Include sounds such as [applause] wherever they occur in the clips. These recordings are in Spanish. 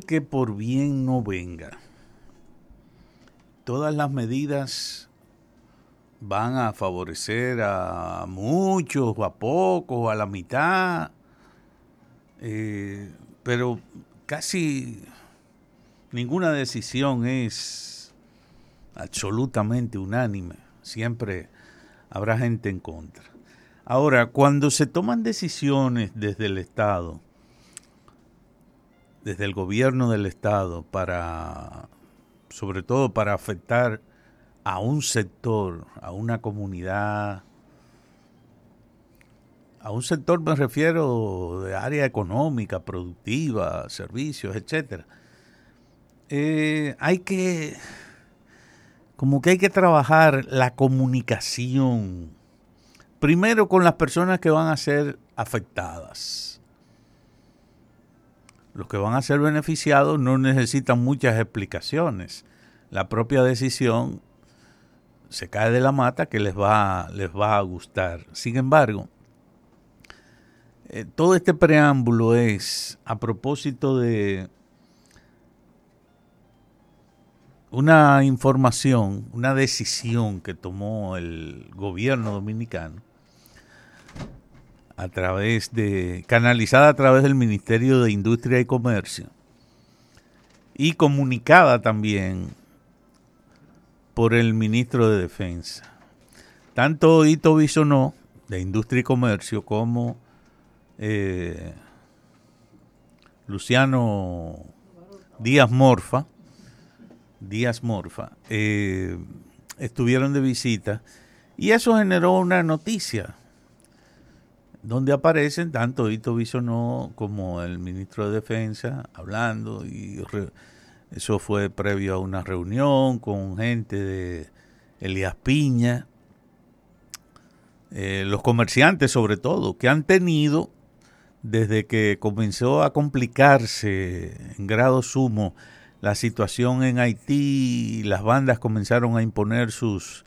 que por bien no venga. Todas las medidas van a favorecer a muchos, a pocos, a la mitad, eh, pero casi ninguna decisión es absolutamente unánime. Siempre habrá gente en contra. Ahora, cuando se toman decisiones desde el Estado, desde el gobierno del Estado, para, sobre todo para afectar a un sector, a una comunidad, a un sector me refiero de área económica, productiva, servicios, etcétera. Eh, hay que, como que hay que trabajar la comunicación, primero con las personas que van a ser afectadas. Los que van a ser beneficiados no necesitan muchas explicaciones. La propia decisión se cae de la mata que les va, les va a gustar. Sin embargo, eh, todo este preámbulo es a propósito de una información, una decisión que tomó el gobierno dominicano a través de, canalizada a través del Ministerio de Industria y Comercio y comunicada también por el ministro de Defensa. Tanto Ito Bisonó, de Industria y Comercio, como eh, Luciano Díaz Morfa, Díaz Morfa, eh, estuvieron de visita y eso generó una noticia donde aparecen tanto Ito Bisonó como el ministro de Defensa hablando y eso fue previo a una reunión con gente de Elías Piña, eh, los comerciantes sobre todo, que han tenido desde que comenzó a complicarse en grado sumo la situación en Haití, las bandas comenzaron a imponer sus,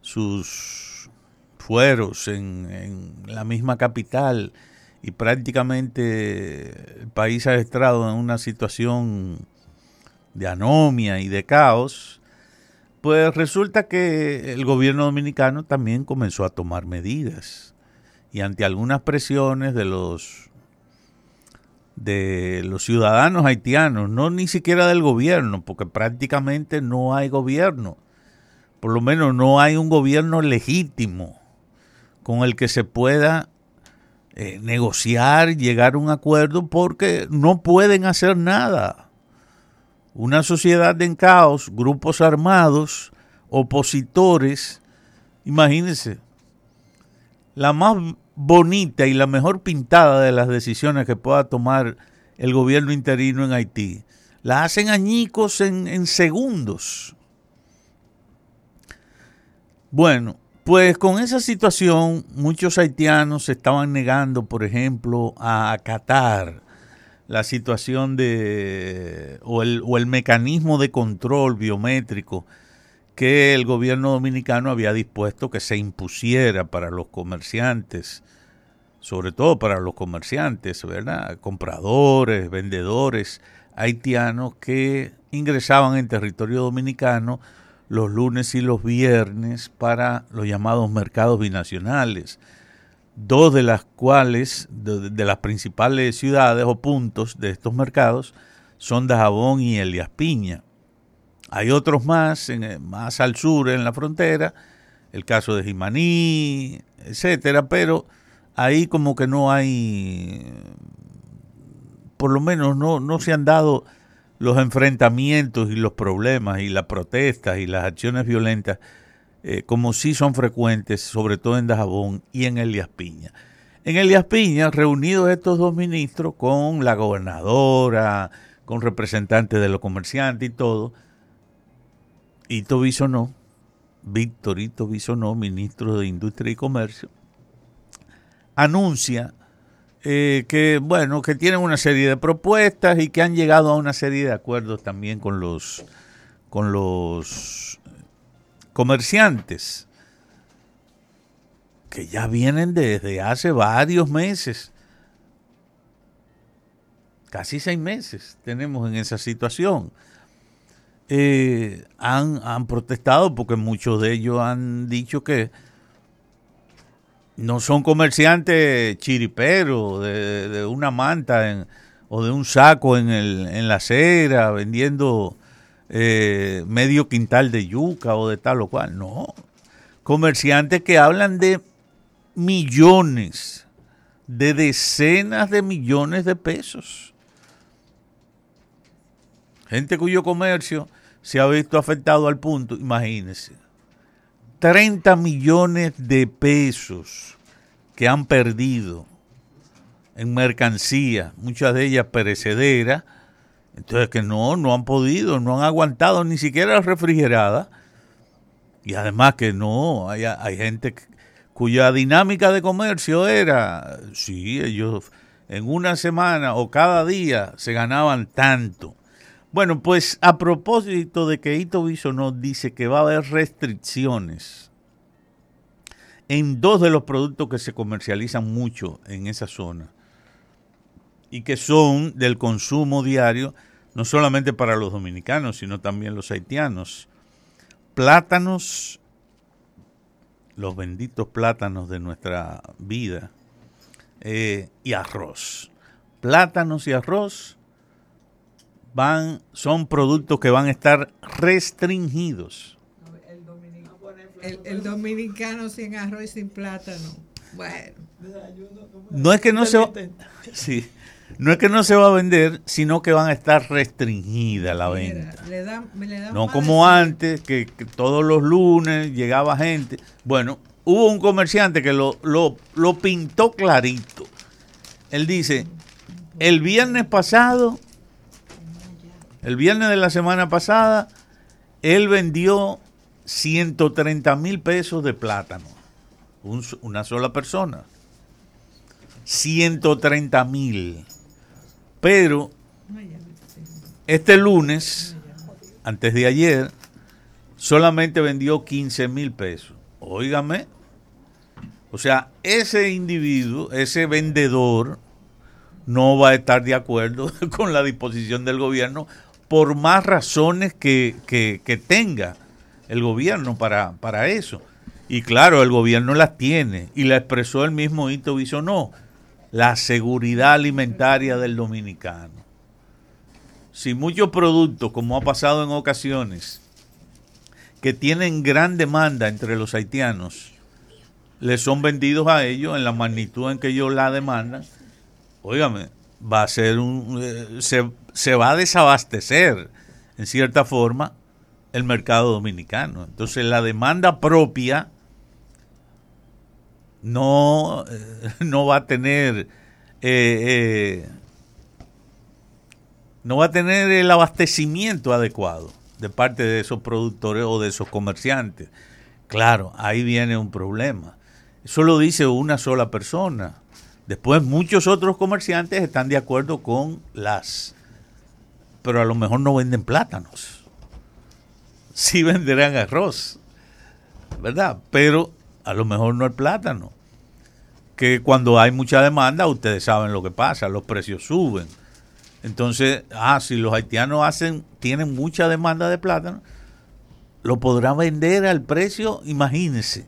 sus fueros en, la misma capital y prácticamente el país ha estado en una situación de anomia y de caos, pues resulta que el gobierno dominicano también comenzó a tomar medidas y ante algunas presiones de los de los ciudadanos haitianos, no ni siquiera del gobierno, porque prácticamente no hay gobierno, por lo menos no hay un gobierno legítimo con el que se pueda eh, negociar, llegar a un acuerdo, porque no pueden hacer nada. Una sociedad en caos, grupos armados, opositores, imagínense, la más bonita y la mejor pintada de las decisiones que pueda tomar el gobierno interino en Haití. La hacen añicos en, en segundos. Bueno, pues con esa situación muchos haitianos se estaban negando, por ejemplo, a acatar la situación de o el, o el mecanismo de control biométrico que el gobierno dominicano había dispuesto que se impusiera para los comerciantes, sobre todo para los comerciantes, ¿verdad? Compradores, vendedores haitianos que ingresaban en territorio dominicano los lunes y los viernes para los llamados mercados binacionales, dos de las cuales, de, las principales ciudades o puntos de estos mercados, son Dajabón y Elias Piña. Hay otros más, en, más al sur en la frontera, el caso de Jimaní, etcétera, pero ahí como que no hay, por lo menos no, no se han dado los enfrentamientos y los problemas y las protestas y las acciones violentas eh, como sí son frecuentes, sobre todo en Dajabón y en Elias Piña. En Elias Piña, reunidos estos dos ministros con la gobernadora, con representantes de los comerciantes y todo, Ito Bisonó, Víctor Ito Bisonó, ministro de Industria y Comercio, anuncia eh, que, bueno, que tienen una serie de propuestas y que han llegado a una serie de acuerdos también con los, con los comerciantes que ya vienen desde hace varios meses casi seis meses tenemos en esa situación. Eh, han, han protestado porque muchos de ellos han dicho que no son comerciantes chiriperos de, una manta o de un saco en, el, en la acera vendiendo eh, medio quintal de yuca o de tal o cual. No, comerciantes que hablan de millones, de decenas de millones de pesos. Gente cuyo comercio se ha visto afectado al punto, imagínense, 30 millones de pesos que han perdido en mercancía, muchas de ellas perecederas, entonces que no, no han podido, no han aguantado ni siquiera refrigerada. Y además que no, hay, hay gente cuya dinámica de comercio era, sí, ellos en una semana o cada día se ganaban tanto. Bueno, pues a propósito de que Ito nos dice que va a haber restricciones en dos de los productos que se comercializan mucho en esa zona y que son del consumo diario, no solamente para los dominicanos, sino también los haitianos. Plátanos, los benditos plátanos de nuestra vida, eh, y arroz. Plátanos y arroz van, son productos que van a estar restringidos. El, dominicano sin arroz y sin plátano. Bueno. No es que no se sí, no es que no se va a vender, sino que van a estar restringida la venta. no como antes, que, todos los lunes llegaba gente. Bueno, hubo un comerciante que lo, lo, lo pintó clarito. Él dice, el viernes pasado el viernes de la semana pasada, él vendió 130 mil pesos de plátano. una sola persona. 130 mil. Pero este lunes, antes de ayer, solamente vendió 15 mil pesos. Óigame. O sea, ese individuo, ese vendedor, no va a estar de acuerdo [laughs] con la disposición del gobierno por más razones que, tenga el gobierno para, para, eso. Y claro, el gobierno las tiene y la expresó el mismo Hito no la seguridad alimentaria del dominicano. Si muchos productos, como ha pasado en ocasiones, que tienen gran demanda entre los haitianos, le son vendidos a ellos en la magnitud en que ellos la demandan, óigame, va a ser un... Eh, se va a desabastecer, en cierta forma, el mercado dominicano. Entonces la demanda propia no, eh, [laughs] no va a tener eh, eh, no va a tener el abastecimiento adecuado de parte de esos productores o de esos comerciantes. Claro, ahí viene un problema. Eso lo dice una sola persona. Después muchos otros comerciantes están de acuerdo con las pero a lo mejor no venden plátanos. [laughs] Sí venderán arroz, ¿verdad? Pero a lo mejor no el plátano. Que cuando hay mucha demanda, ustedes saben lo que pasa, los precios suben. Entonces, ah, si los haitianos hacen, tienen mucha demanda de plátano, lo podrán vender al precio, imagínense,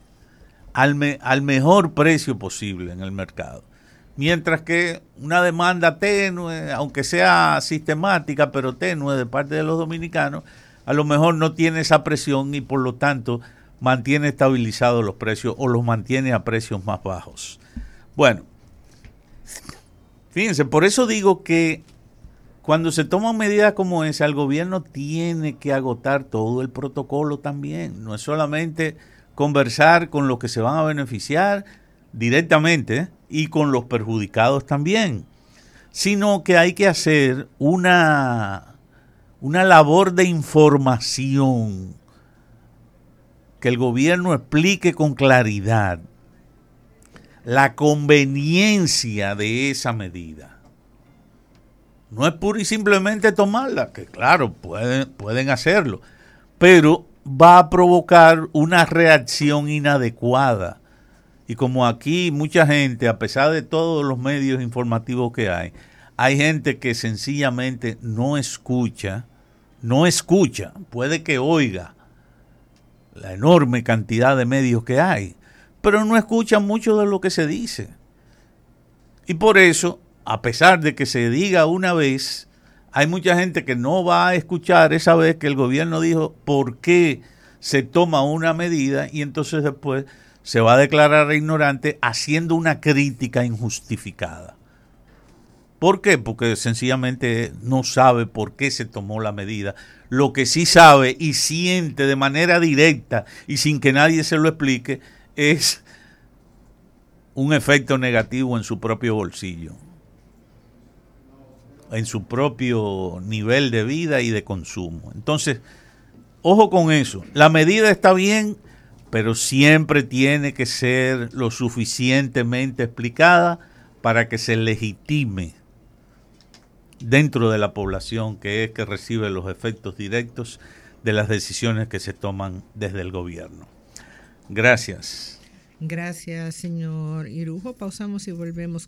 al, al mejor precio posible en el mercado mientras que una demanda tenue, aunque sea sistemática, pero tenue de parte de los dominicanos, a lo mejor no tiene esa presión y por lo tanto mantiene estabilizados los precios o los mantiene a precios más bajos. Bueno, fíjense, por eso digo que cuando se toman medidas como esa, el gobierno tiene que agotar todo el protocolo también. No es solamente conversar con los que se van a beneficiar directamente, y con los perjudicados también, sino que hay que hacer una, una labor de información, que el gobierno explique con claridad la conveniencia de esa medida. No es pura y simplemente tomarla, que claro, pueden, pueden hacerlo, pero va a provocar una reacción inadecuada y como aquí mucha gente, a pesar de todos los medios informativos que hay, hay gente que sencillamente no escucha, no escucha, puede que oiga la enorme cantidad de medios que hay, pero no escucha mucho de lo que se dice. Y por eso, a pesar de que se diga una vez, hay mucha gente que no va a escuchar esa vez que el gobierno dijo por qué se toma una medida y entonces después se va a declarar ignorante haciendo una crítica injustificada. ¿Por qué? Porque sencillamente no sabe por qué se tomó la medida. Lo que sí sabe y siente de manera directa y sin que nadie se lo explique es un efecto negativo en su propio bolsillo, en su propio nivel de vida y de consumo. Entonces, ojo con eso. La medida está bien, pero siempre tiene que ser lo suficientemente explicada para que se legitime dentro de la población que es que recibe los efectos directos de las decisiones que se toman desde el gobierno. Gracias. Gracias, señor Irujo. Pausamos y volvemos con